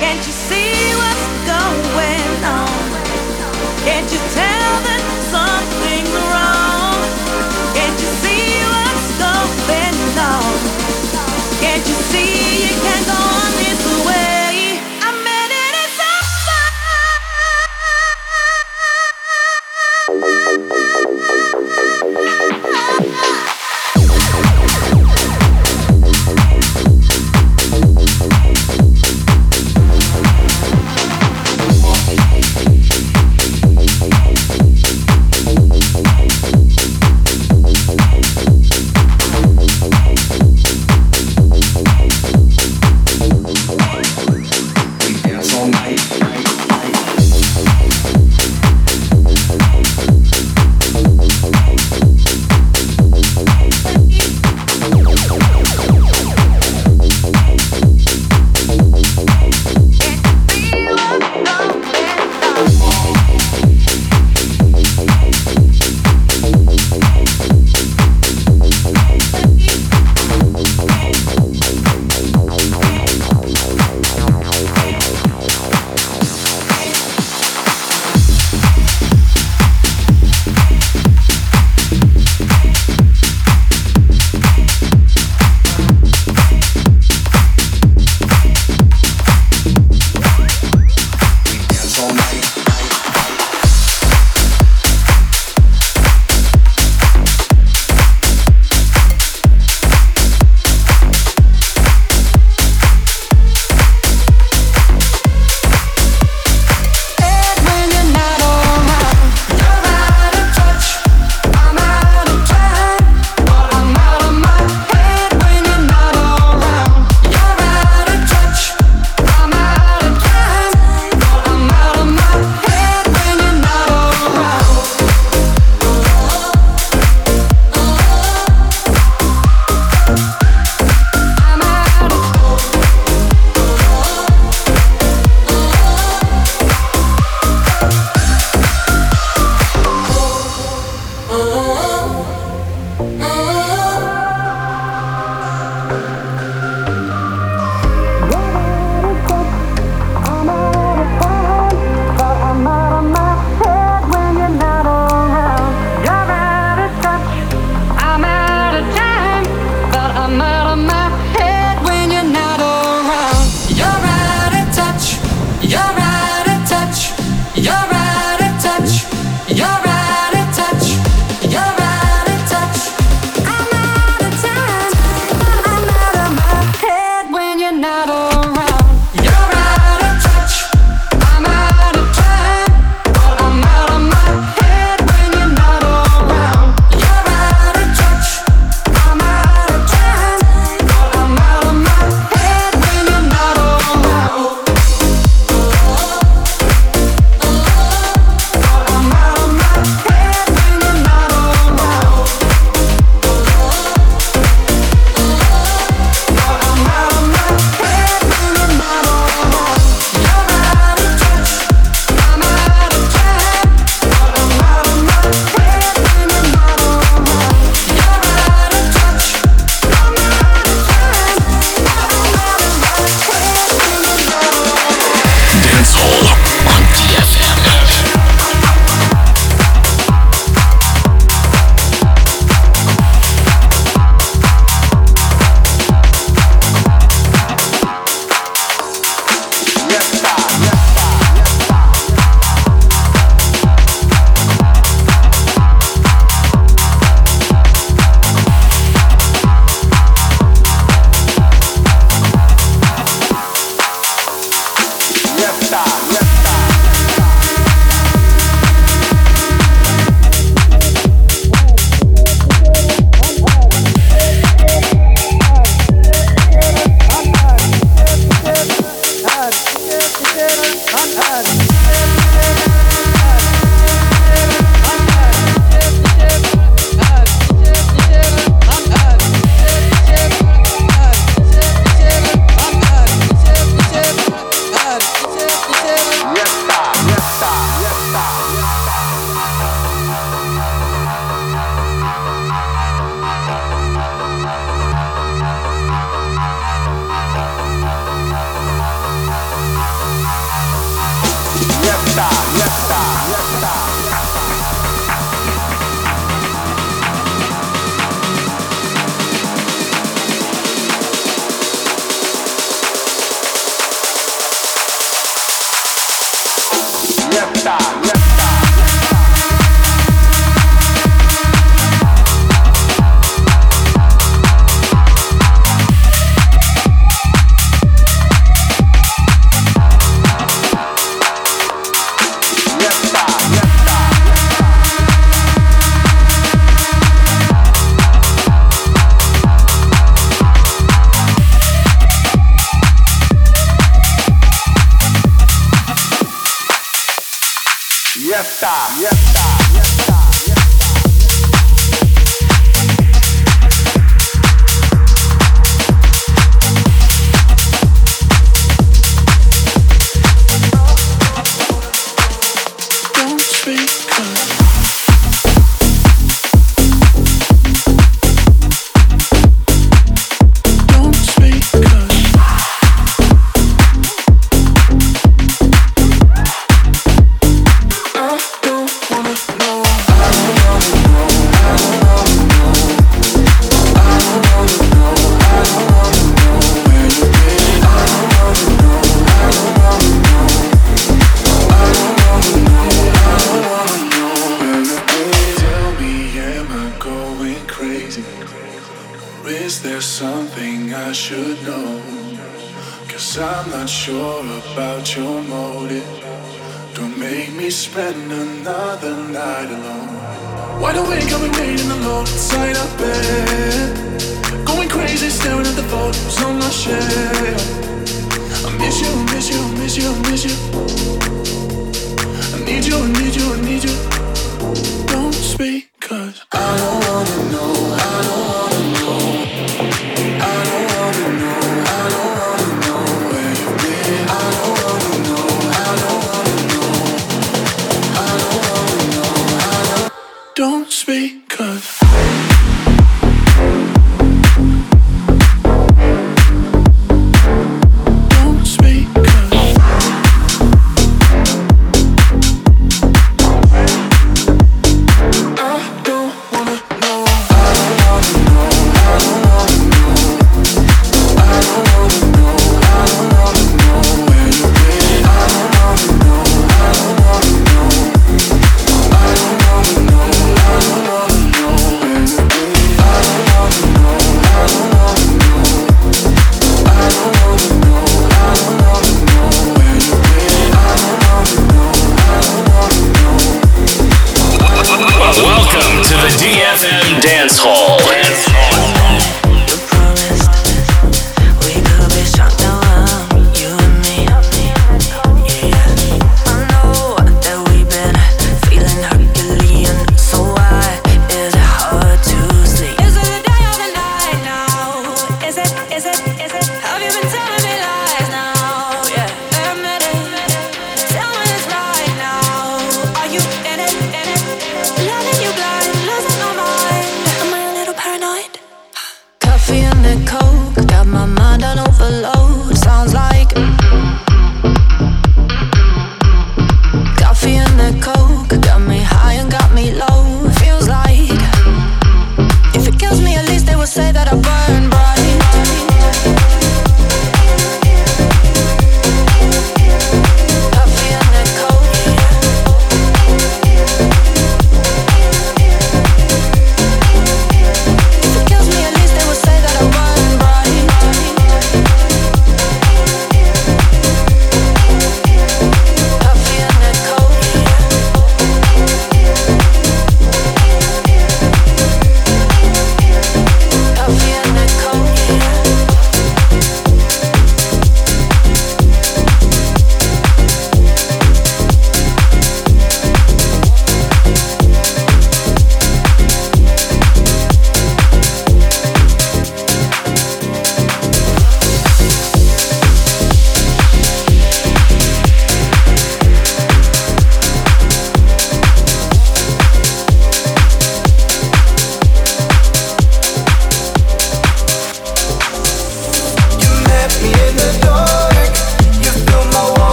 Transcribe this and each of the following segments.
Can't you see what's going on? Can't you tell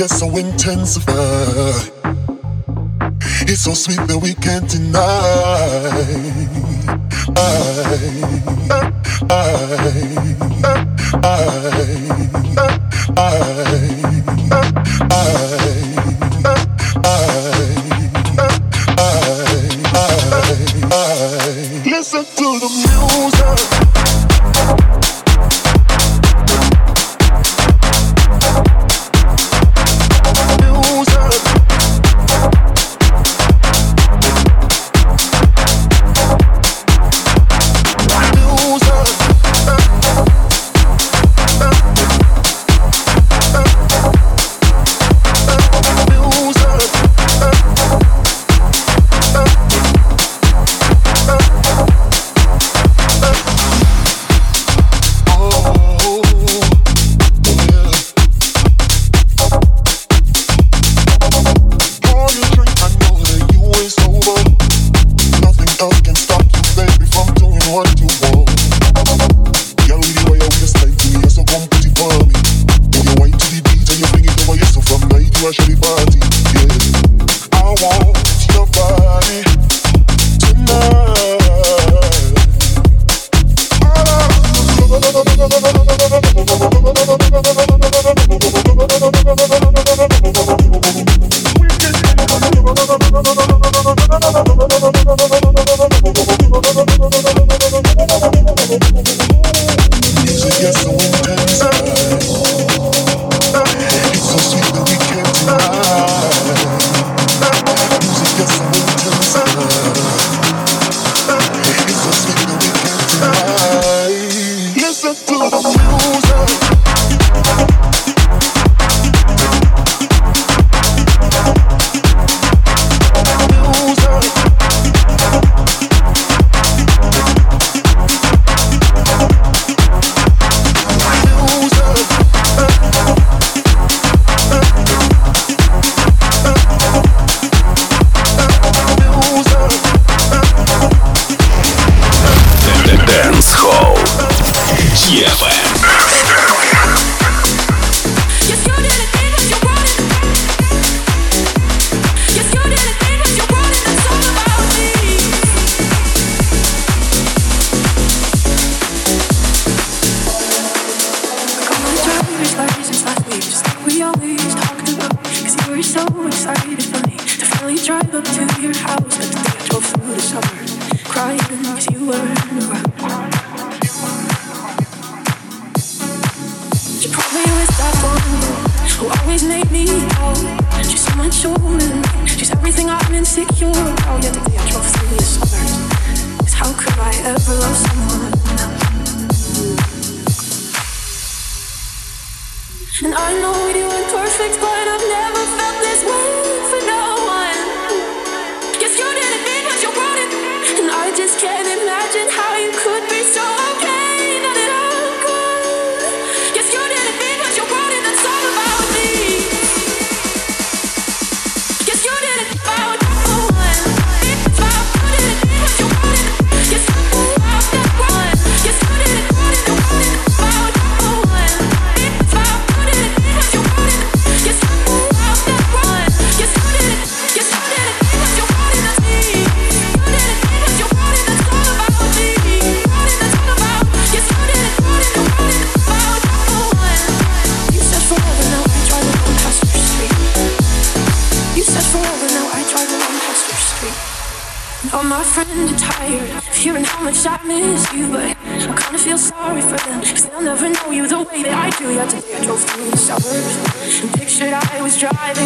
gets so intensified. It's so sweet that we can't deny. I, I, I, I. I. Dance Hall. DFM.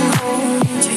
Was driving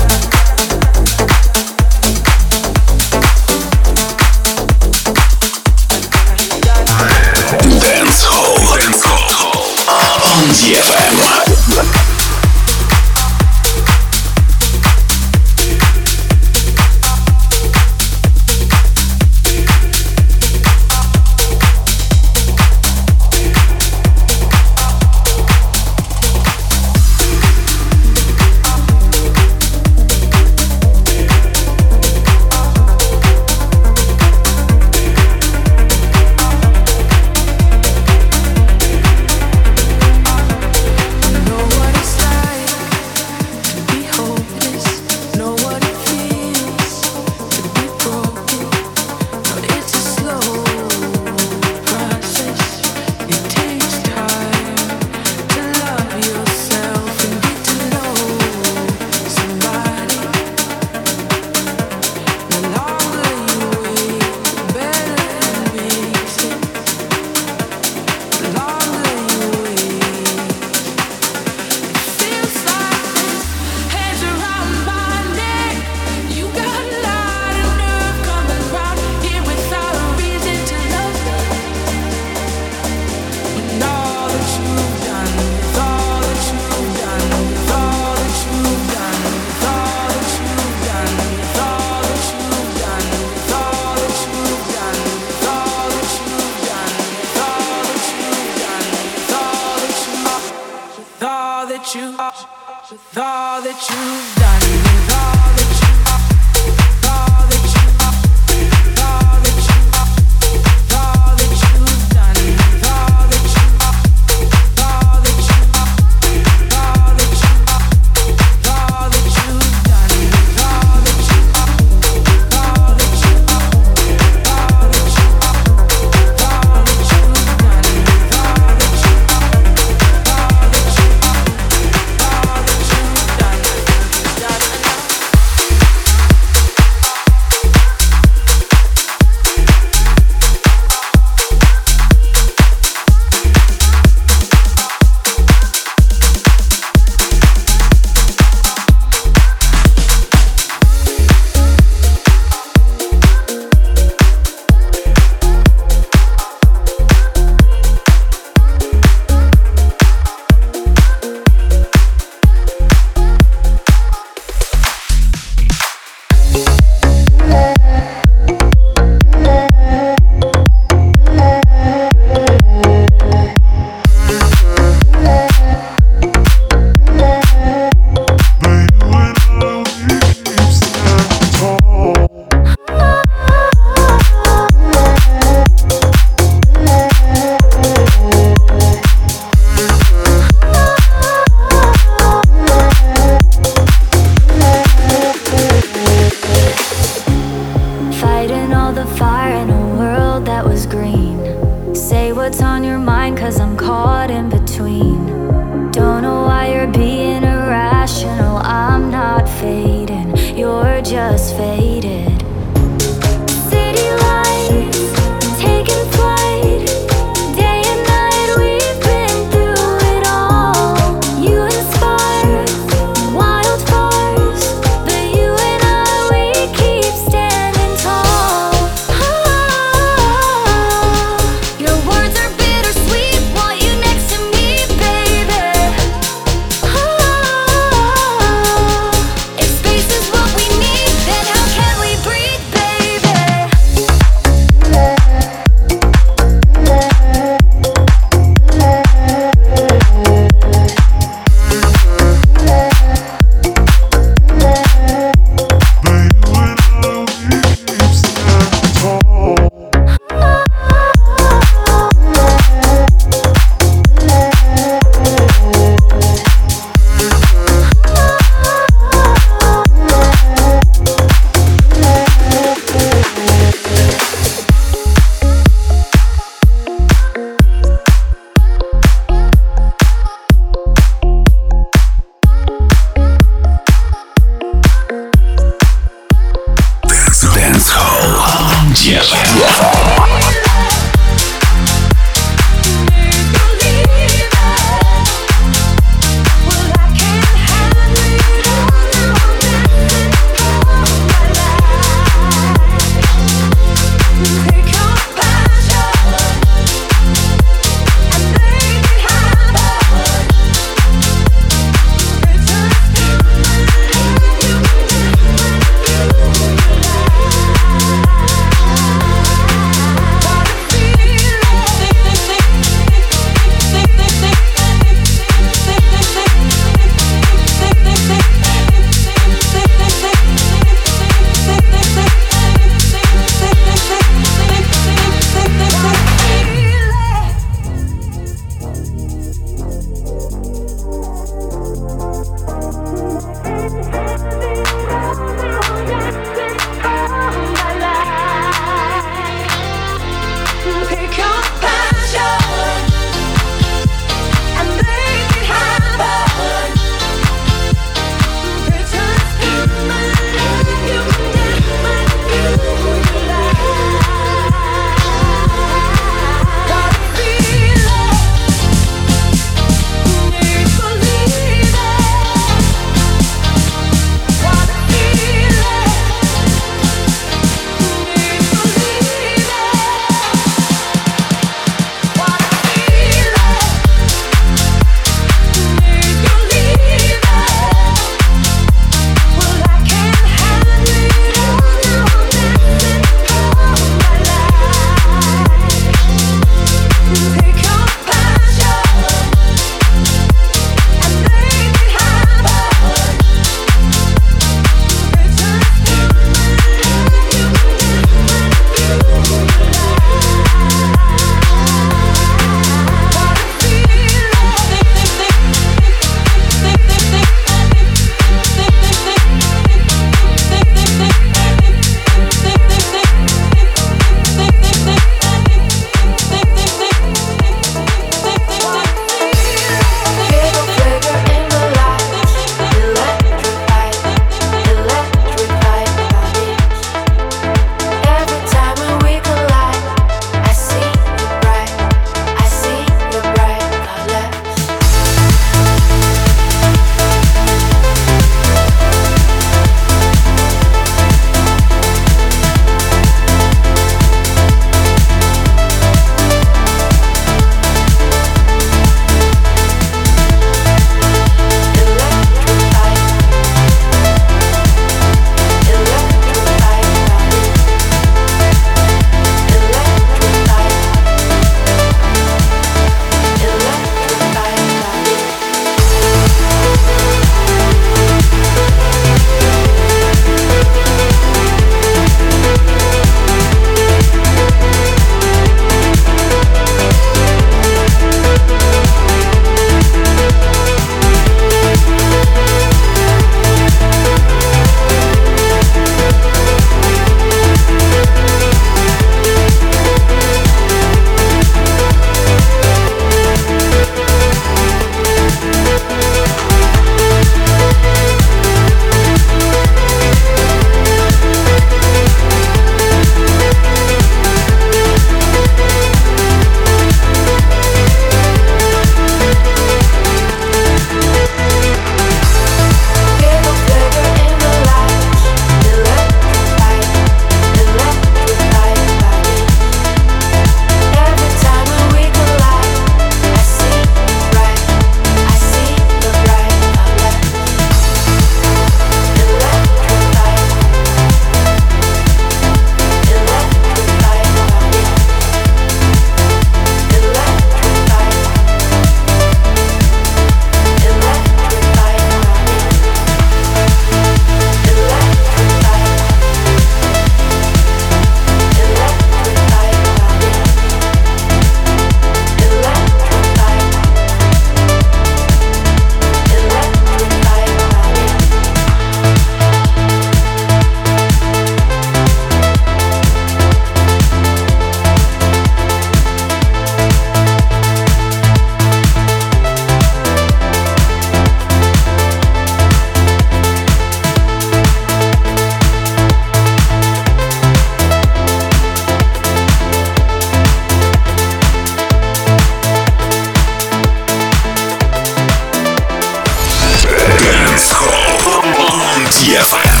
DFM.